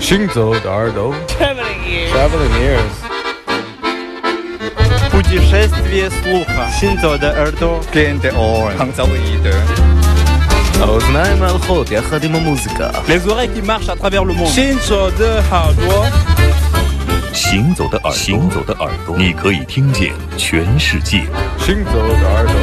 行走的耳朵 Traveling ears. Traveling ears Путешествие слуха. Синзо де Эрдо. Клиенты Оуэн. Хангзалуиде. האוזניים הלכות יחד עם המוזיקה Les oreilles qui marchent à travers le monde. Shinzo de Hardware. 行走的耳朵，行走的耳朵，你可以听见全世界。行走的耳朵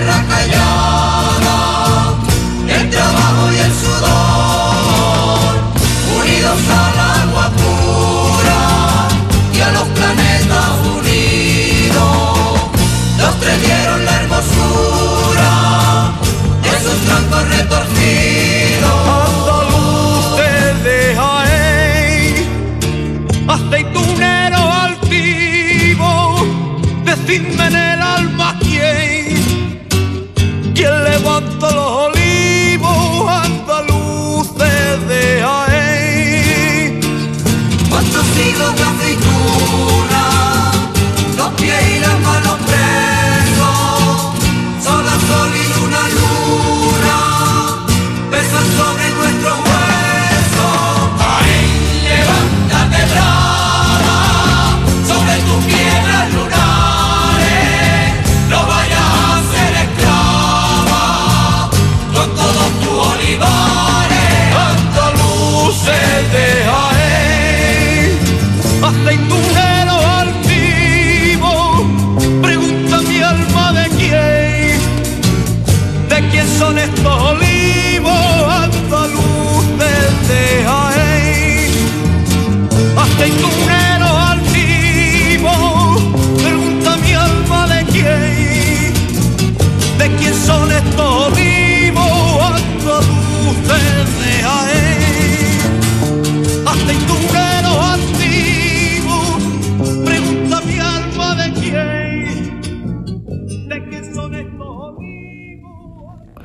tierra.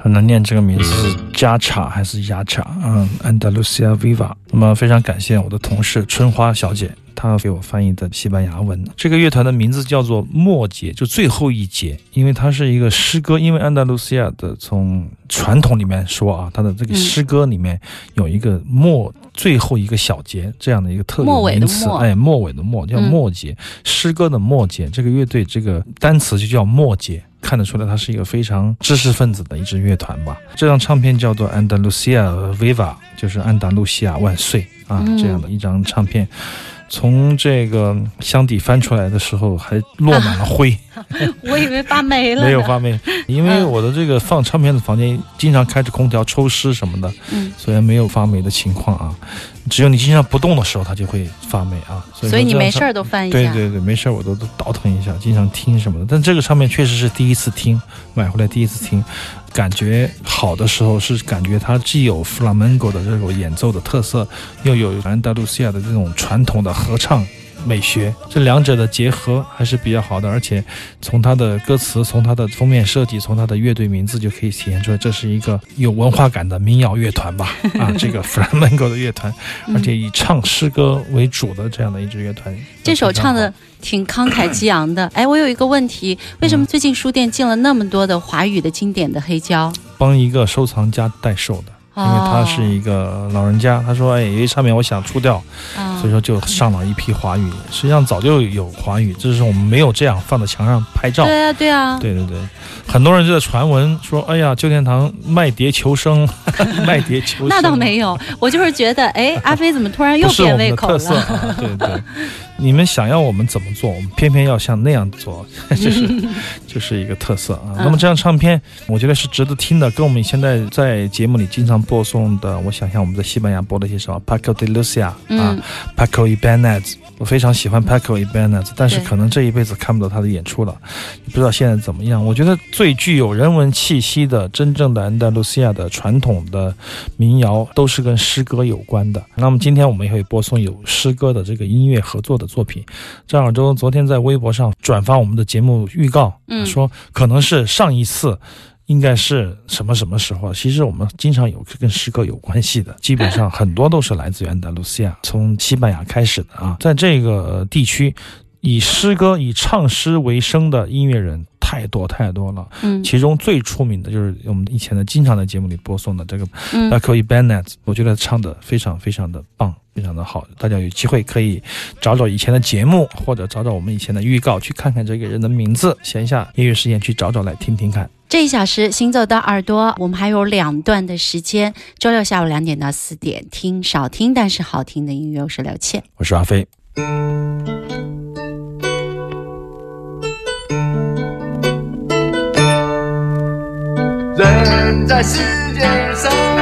很难念这个名字加查还是亚查？嗯，Andalusia Viva。那么非常感谢我的同事春花小姐，她给我翻译的西班牙文。这个乐团的名字叫做末节，就最后一节，因为它是一个诗歌。因为安达卢西亚的从传统里面说啊，它的这个诗歌里面有一个末最后一个小节这样的一个特有名词，哎，末尾的末叫末节，诗歌的末节。这个乐队这个单词就叫末节。看得出来，它是一个非常知识分子的一支乐团吧。这张唱片叫做《安达卢西亚 Viva》，就是安达卢西亚万岁啊，这样的一张唱片。从这个箱底翻出来的时候，还落满了灰。我以为发霉了，没有发霉，因为我的这个放唱片的房间经常开着空调抽湿什么的，嗯，所以没有发霉的情况啊。只有你经常不动的时候，它就会发霉啊。所以你没事儿都翻一下。对对对，没事儿我都都倒腾一下，经常听什么的。但这个唱片确实是第一次听，买回来第一次听，感觉好的时候是感觉它既有弗拉门戈的这种演奏的特色，又有安达卢西亚的这种传统的合唱。美学，这两者的结合还是比较好的，而且从它的歌词、从它的封面设计、从它的乐队名字就可以体现出来，这是一个有文化感的民谣乐团吧？啊，这个 flamenco 的乐团，而且以唱诗歌为主的这样的一支乐团。这首唱的挺慷慨激昂的。哎，我有一个问题，为什么最近书店进了那么多的华语的经典的黑胶？帮一个收藏家代售的。因为他是一个老人家，他说：“哎，有一唱片我想出掉，啊所以说就上了一批华语。实际上早就有华语，只是我们没有这样放在墙上拍照。对啊，对啊，对对对，很多人就在传闻说：“哎呀，旧天堂卖碟求生，卖碟求生。”那倒没有，我就是觉得，哎，阿飞怎么突然又变胃口了？啊，对对。你们想要我们怎么做，我们偏偏要像那样做，就是 就是一个特色啊。那么这张唱片，我觉得是值得听的，跟我们现在在节目里经常播送的，我想想我们在西班牙播的一些什么 Paco de Lucia 啊嗯，Paco Ibanez，我非常喜欢 Paco Ibanez，但是可能这一辈子看不到他的演出了，不知道现在怎么样。我觉得最具有人文气息的、真正的安达卢西亚的传统的民谣，都是跟诗歌有关的。那么今天我们也会播送有诗歌的这个音乐合作的作品。张小舟昨天在微博上转发我们的节目预告，嗯说可能是上一次。应该是什么什么时候？其实我们经常有跟诗歌有关系的，基本上很多都是来自于安达卢西亚，从西班牙开始的啊。在这个地区，以诗歌、以唱诗为生的音乐人太多太多了。嗯其中最出名的就是我们以前的经常在节目里播送的这个嗯 Paco Ibanez，我觉得唱的非常非常的棒，非常的好。大家有机会可以找找以前的节目，或者找找我们以前的预告，去看看这个人的名字。闲下音乐时间去找找来听听看。这一小时行走的耳朵，我们还有两段的时间，周六下午两点到四点，听少听但是好听的音乐，我是刘倩。我是阿飞。在世界上，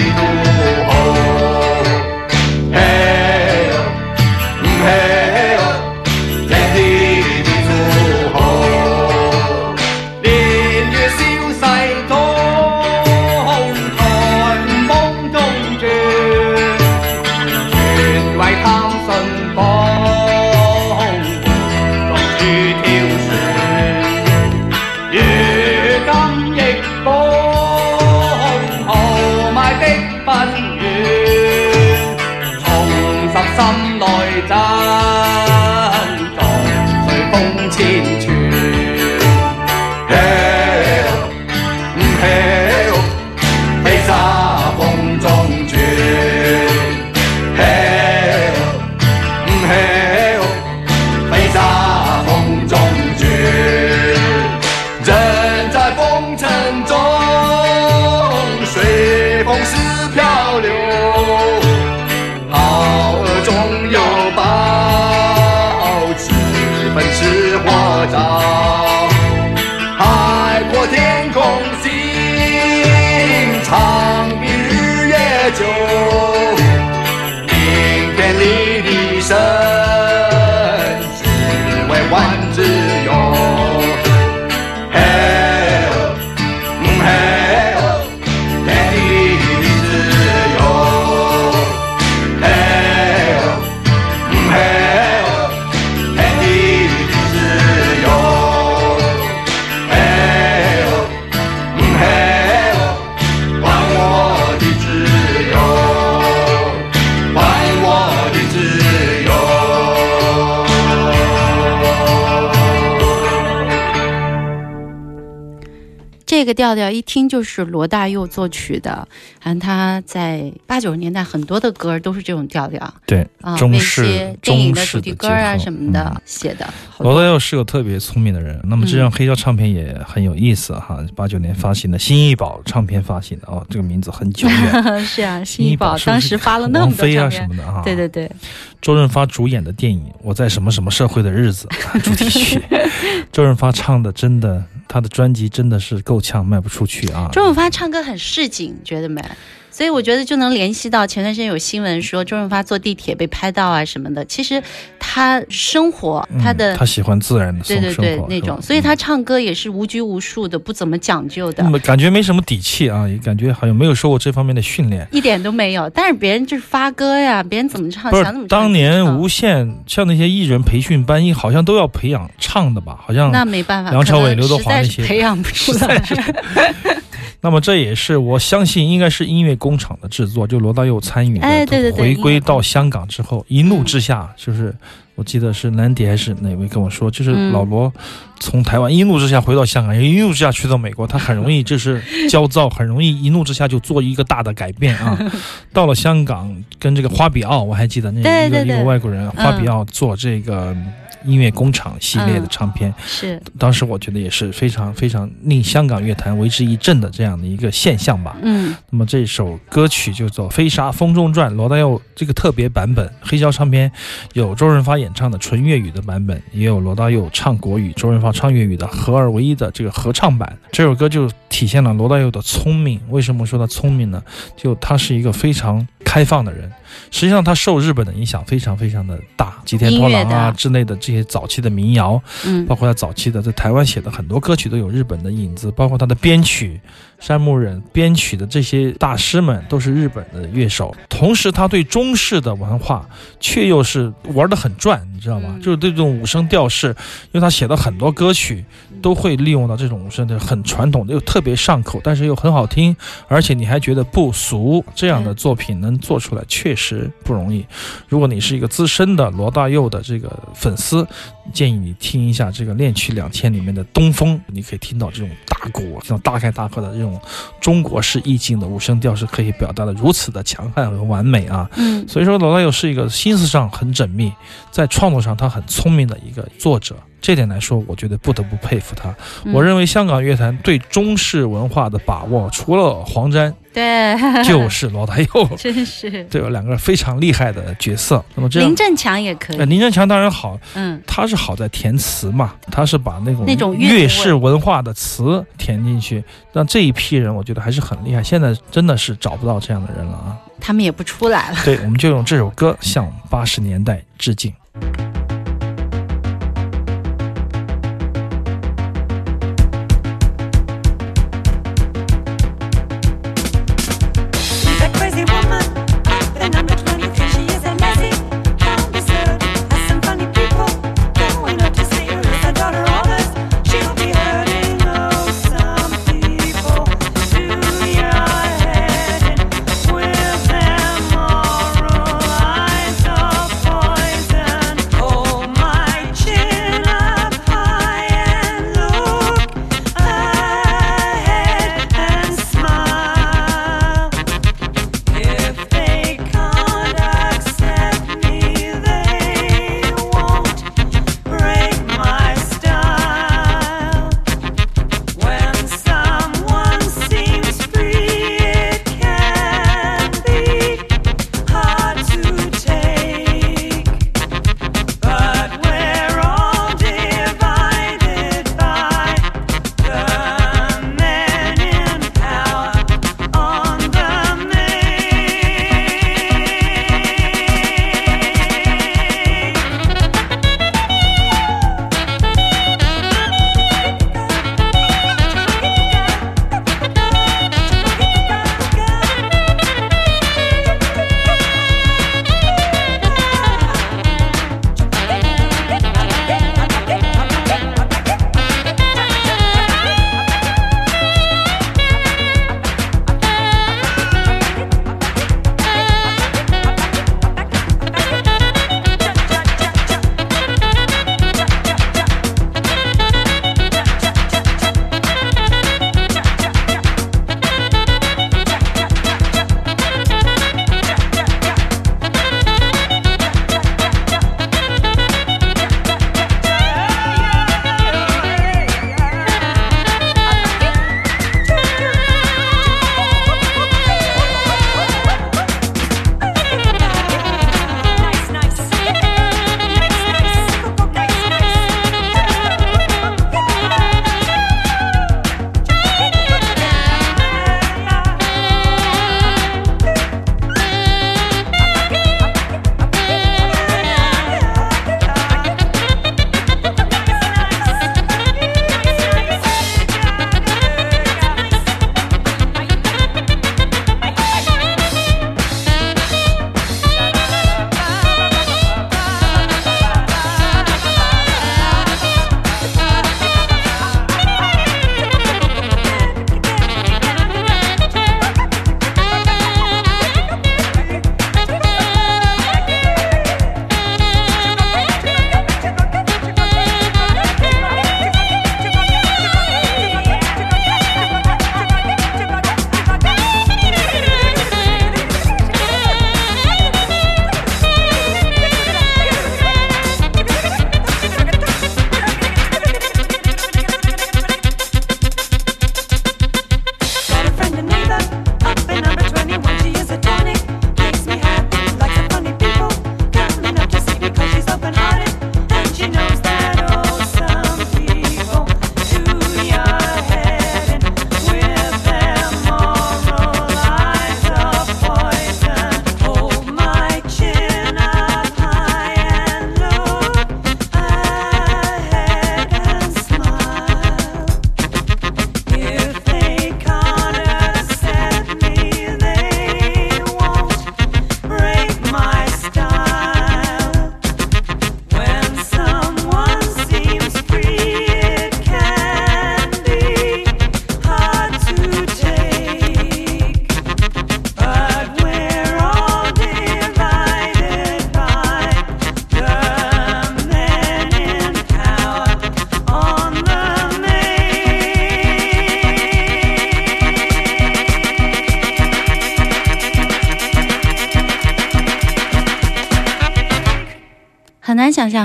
地调调一听就是罗大佑作曲的，好像他在八九十年代很多的歌都是这种调调对，啊，那中式些电影的中式主题歌啊什么的、嗯写的。罗大佑是个特别聪明的人，那么这张黑胶唱片也很有意思哈，八九年发行的新艺宝唱片发行的哦，这个名字很久远。是啊，新艺宝当时发了那么多王菲啊。唱片，什么的啊，对对对，周润发主演的电影《我在什么什么社会的日子》主题曲，周润发唱的真的，他的专辑真的是够呛，卖不出去啊。周润发唱歌很市井，觉得没？所以我觉得就能联系到前段时间有新闻说周润发坐地铁被拍到啊什么的。其实他生活，嗯他的、他喜欢自然的生对对对那种，所以他唱歌也是无拘无束的，不怎么讲究的那。么感觉没什么底气啊，也感觉好像没有受过这方面的训练。一点都没有，但是别人就是发歌呀，别人怎么唱，想怎么唱。当年无线像那些艺人培训班，一好像都要培养唱的吧？好像那没办法，梁朝伟刘德华那些培养不出来。那么这也是我相信应该是音乐工厂的制作，就罗大佑参与的。哎对对对回归到香港之后，一怒之下，就是我记得是南迪还是哪位跟我说，就是嗯老罗从台湾一怒之下回到香港，一怒之下去到美国，他很容易就是焦躁，很容易一怒之下就做一个大的改变啊。到了香港，跟这个花比奥，我还记得那一个一个外国人花比奥做这个音乐工厂系列的嗯唱片。是，当时我觉得也是非常非常令香港乐坛为之一振的这样的一个现象吧。嗯那么这首歌曲就做《飞沙风中转》，罗大佑这个特别版本，黑胶唱片有周润发演唱的纯粤语的版本，也有罗大佑唱国语、周润发唱粤语的合二为一的这个合唱版。这首歌就体现了罗大佑的聪明。为什么说他聪明呢？就他是一个非常开放的人。实际上，他受日本的影响非常非常的大，吉田拓郎啊之类的这些早期的民谣，嗯包括他早期的在台湾写的很多歌曲都有日本的影子，包括他的编曲，山木忍编曲的这些大师们都是日本的乐手。同时，他对中式的文化却又是玩得很转，你知道吗？嗯就是对这种五声调式，因为他写的很多歌曲都会利用到这种五声的，很传统的又特别上口，但是又很好听，而且你还觉得不俗。这样的作品能做出来确实不容易。如果你是一个资深的罗大佑的这个粉丝，建议你听一下这个《恋曲两千》里面的《东风》，你可以听到这种大鼓，这种大开大合的这种中国式意境的五声调是可以表达的如此的强悍和完美啊！嗯所以说，罗大佑是一个心思上很缜密，在创作上他很聪明的一个作者。这点来说，我觉得不得不佩服他。嗯我认为香港乐坛对中式文化的把握，除了黄沾，对，就是罗大佑，真是对吧？两个非常厉害的角色。那么这样林，振强也可呃，以，林振强当然好，嗯他是好在填词嘛，他是把那种那种乐粤式文化的词填进去，但这一批人我觉得还是很厉害。现在真的是找不到这样的人了啊！他们也不出来了。对，我们就用这首歌向八十年代致敬。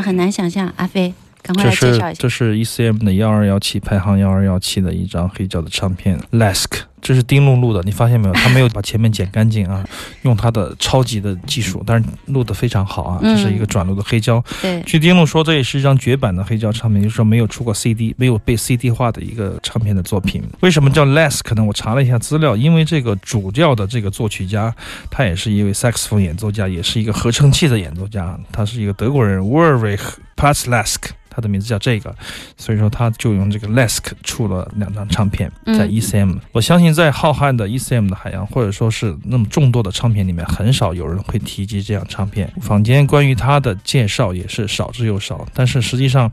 很难想象。阿飞，赶快来介绍一下。是这是 ECM 的幺二幺七排行幺二幺七的一张黑胶的唱片，Lask，这是丁路录的，你发现没有？他没有把前面剪干净啊，用他的超级的技术，但是录得非常好啊。嗯这是一个转录的黑胶，对，据丁路说，这也是一张绝版的黑胶唱片，就是说没有出过 CD，没有被 CD 化的一个唱片的作品。为什么叫 Less？可能？我查了一下资料，因为这个主调的这个作曲家，他也是一位萨克斯风演奏家，也是一个合成器的演奏家，他是一个德国人 Ulrich Platzlask。他的名字叫这个，所以说他就用这个 Lesk 出了两张唱片，在嗯 ECM。我相信在浩瀚的 ECM 的海洋，或者说是那么众多的唱片里面，很少有人会提及这样唱片。坊间关于他的介绍也是少之又少，但是实际上。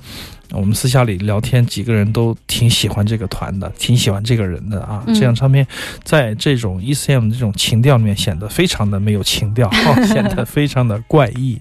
我们私下里聊天，几个人都挺喜欢这个团的，挺喜欢这个人的啊。嗯这张唱片在这种 ECM 这种情调里面显得非常的没有情调，显得非常的怪异。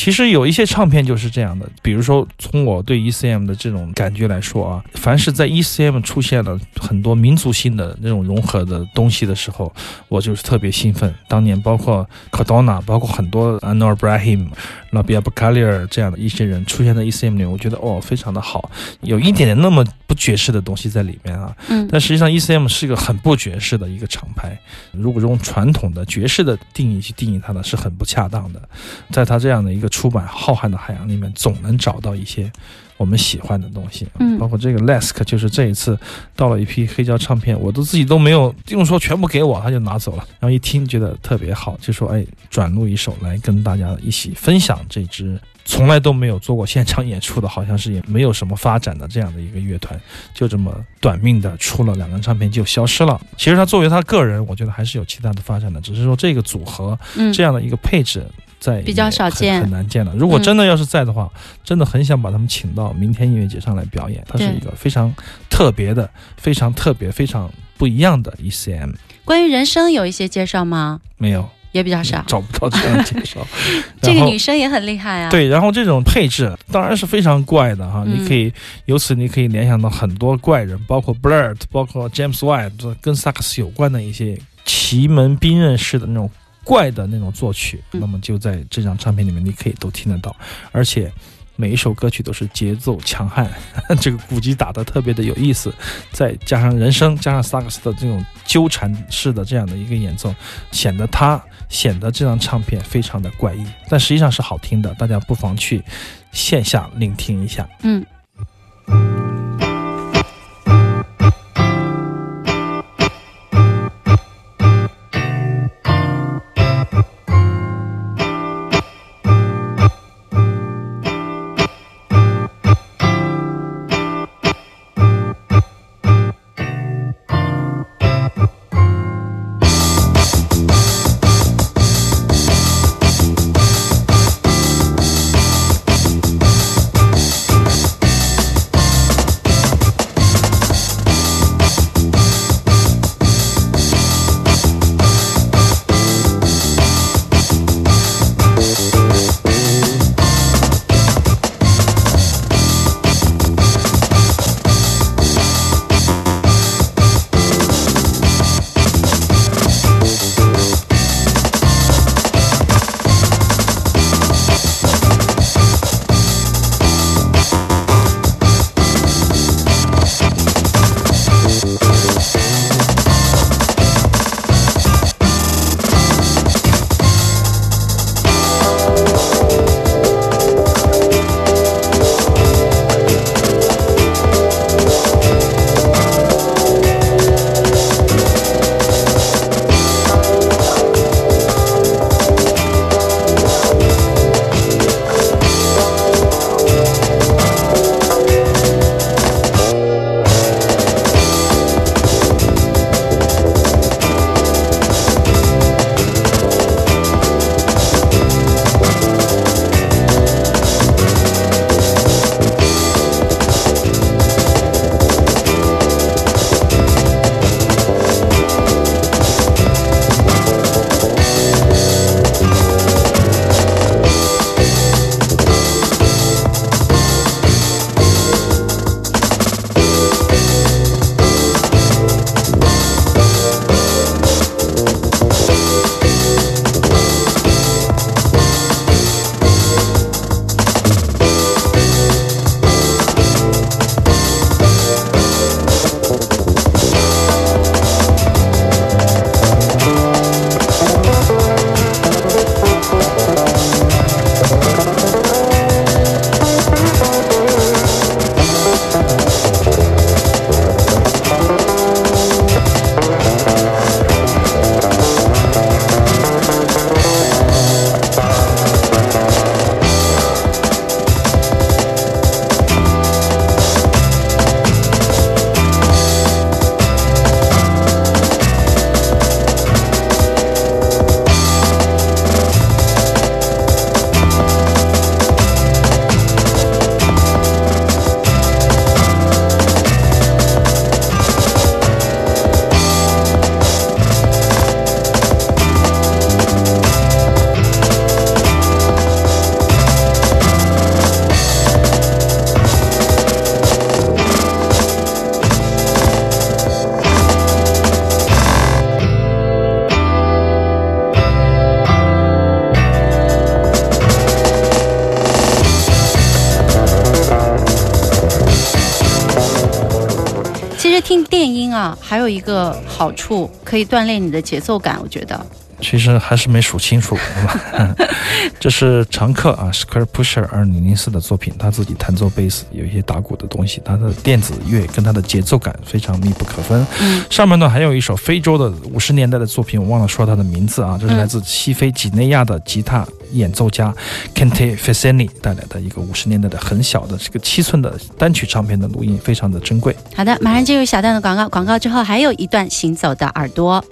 其实有一些唱片就是这样的，比如说从我对 ECM 的这种感觉来说啊，凡是在 ECM 出现了很多民族性的那种融合的东西的时候，我就是特别兴奋。当年包括 Cardona，包括很多 Anwar Ibrahim、Rabia Bakalir 这样的一些人出现在 ECM 里，我觉得哦非常的好，有一点点那么不爵士的东西在里面啊。嗯但实际上，ECM 是一个很不爵士的一个厂牌。如果用传统的爵士的定义去定义它呢，是很不恰当的。在它这样的一个出版浩瀚的海洋里面，总能找到一些我们喜欢的东西。嗯包括这个 Lesk，就是这一次到了一批黑胶唱片，我都自己都没有用说全部给我，他就拿走了。然后一听觉得特别好，就说哎，转录一首来跟大家一起分享这支。从来都没有做过现场演出的，好像是也没有什么发展的这样的一个乐团，就这么短命的出了两张唱片就消失了。其实他作为他个人，我觉得还是有其他的发展的，只是说这个组合嗯这样的一个配置在比较少见很难见了。如果真的要是在的话，真的很想把他们请到明天音乐节上来表演。它是一个非常特别的、非常特别、非常不一样的 ECM，关于人生有一些介绍吗？没有也比较少。找不到这样的介绍。这个女生也很厉害啊。，对，然后这种配置当然是非常怪的哈，嗯你可以由此你可以联想到很多怪人，包括 Blurt，包括 James White，跟萨克斯有关的一些奇门兵刃式的那种怪的那种作曲，嗯那么就在这张唱片里面你可以都听得到，而且。每一首歌曲都是节奏强悍，这个鼓机打得特别的有意思，再加上人声，加上萨克斯的这种纠缠式的这样的一个演奏，显得它显得这张唱片非常的怪异，但实际上是好听的，大家不妨去线下聆听一下。嗯。啊，还有一个好处可以锻炼你的节奏感，我觉得。其实还是没数清楚？这是常客啊，Square Pusher 二零零四的作品，他自己弹奏贝斯，有一些打鼓的东西，他的电子乐跟他的节奏感非常密不可分。嗯上面呢还有一首非洲的五十年代的作品，我忘了说它的名字啊，这是来自西非几内亚的吉他演奏家 Kente Feseni 带来的一个五十年代的很小的这个七寸的单曲唱片的录音，非常的珍贵。好的，马上进入小段的广告，广告之后还有一段行走的耳朵。